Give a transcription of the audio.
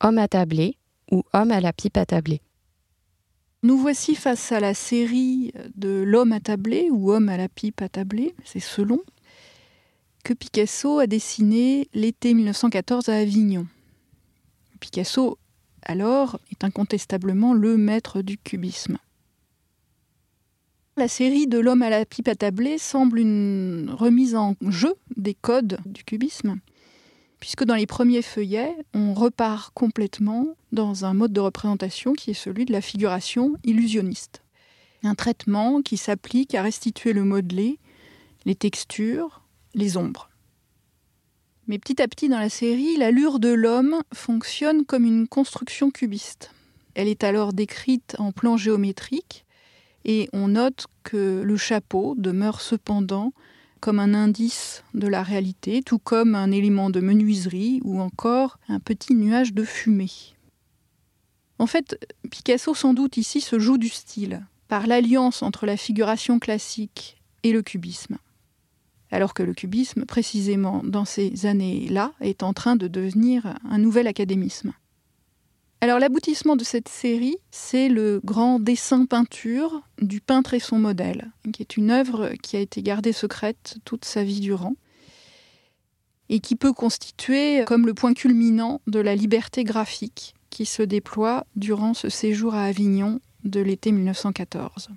Homme attablé ou Homme à la pipe attablée. Nous voici face à la série de L'homme attablé ou Homme à la pipe attablée, c'est selon, que Picasso a dessiné l'été 1914 à Avignon. Picasso, alors, est incontestablement le maître du cubisme. La série de L'homme à la pipe attablée semble une remise en jeu des codes du cubisme, puisque dans les premiers feuillets, on repart complètement dans un mode de représentation qui est celui de la figuration illusionniste. Un traitement qui s'applique à restituer le modelé, les textures, les ombres. Mais petit à petit dans la série, l'allure de l'homme fonctionne comme une construction cubiste. Elle est alors décrite en plan géométrique et on note que le chapeau demeure cependant comme un indice de la réalité, tout comme un élément de menuiserie ou encore un petit nuage de fumée. En fait, Picasso sans doute ici se joue du style, par l'alliance entre la figuration classique et le cubisme. Alors que le cubisme, précisément dans ces années-là, est en train de devenir un nouvel académisme. L'aboutissement de cette série, c'est le grand dessin peinture du peintre et son modèle, qui est une œuvre qui a été gardée secrète toute sa vie durant et qui peut constituer comme le point culminant de la liberté graphique qui se déploie durant ce séjour à Avignon de l'été 1914.